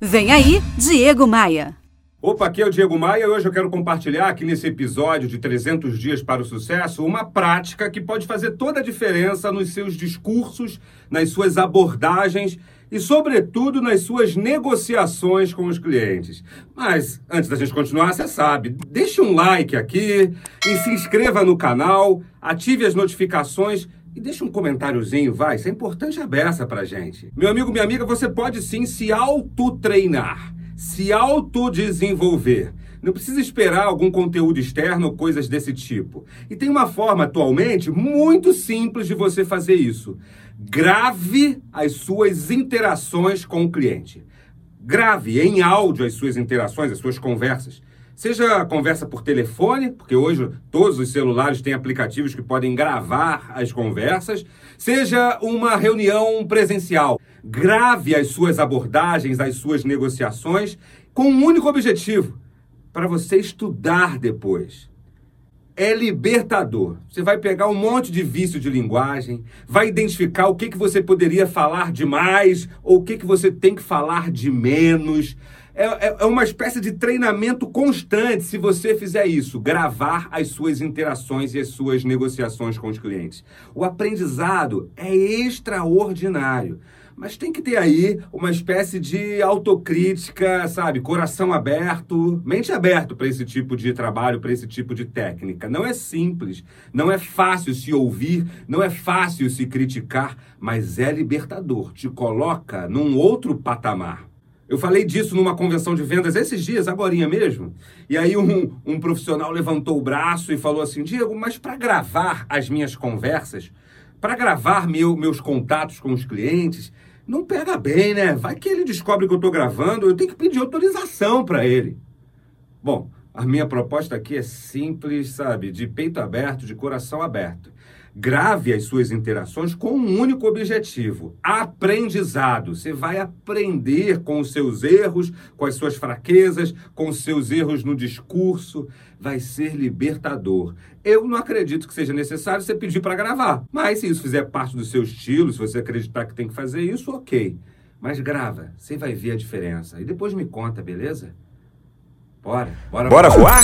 Vem aí, Diego Maia. Opa, aqui é o Diego Maia e hoje eu quero compartilhar aqui nesse episódio de 300 dias para o sucesso uma prática que pode fazer toda a diferença nos seus discursos, nas suas abordagens e, sobretudo, nas suas negociações com os clientes. Mas, antes da gente continuar, você sabe, deixe um like aqui e se inscreva no canal, ative as notificações e deixa um comentáriozinho, vai. Isso é importante a beça pra gente. Meu amigo, minha amiga, você pode sim se autotreinar, se autodesenvolver. Não precisa esperar algum conteúdo externo ou coisas desse tipo. E tem uma forma atualmente muito simples de você fazer isso. Grave as suas interações com o cliente. Grave em áudio as suas interações, as suas conversas. Seja conversa por telefone, porque hoje todos os celulares têm aplicativos que podem gravar as conversas, seja uma reunião presencial. Grave as suas abordagens, as suas negociações com um único objetivo: para você estudar depois. É libertador. Você vai pegar um monte de vício de linguagem, vai identificar o que, que você poderia falar de mais ou o que, que você tem que falar de menos é, é, é uma espécie de treinamento constante se você fizer isso, gravar as suas interações e as suas negociações com os clientes. O aprendizado é extraordinário. Mas tem que ter aí uma espécie de autocrítica, sabe? Coração aberto, mente aberto para esse tipo de trabalho, para esse tipo de técnica. Não é simples, não é fácil se ouvir, não é fácil se criticar, mas é libertador. Te coloca num outro patamar. Eu falei disso numa convenção de vendas esses dias, agora mesmo. E aí um, um profissional levantou o braço e falou assim: Diego, mas para gravar as minhas conversas, para gravar meu, meus contatos com os clientes, não pega bem, né? Vai que ele descobre que eu estou gravando, eu tenho que pedir autorização para ele. Bom, a minha proposta aqui é simples, sabe? De peito aberto, de coração aberto. Grave as suas interações com um único objetivo: aprendizado. Você vai aprender com os seus erros, com as suas fraquezas, com os seus erros no discurso. Vai ser libertador. Eu não acredito que seja necessário você pedir para gravar. Mas se isso fizer parte do seu estilo, se você acreditar que tem que fazer isso, ok. Mas grava, você vai ver a diferença. E depois me conta, beleza? Bora, bora, bora voar?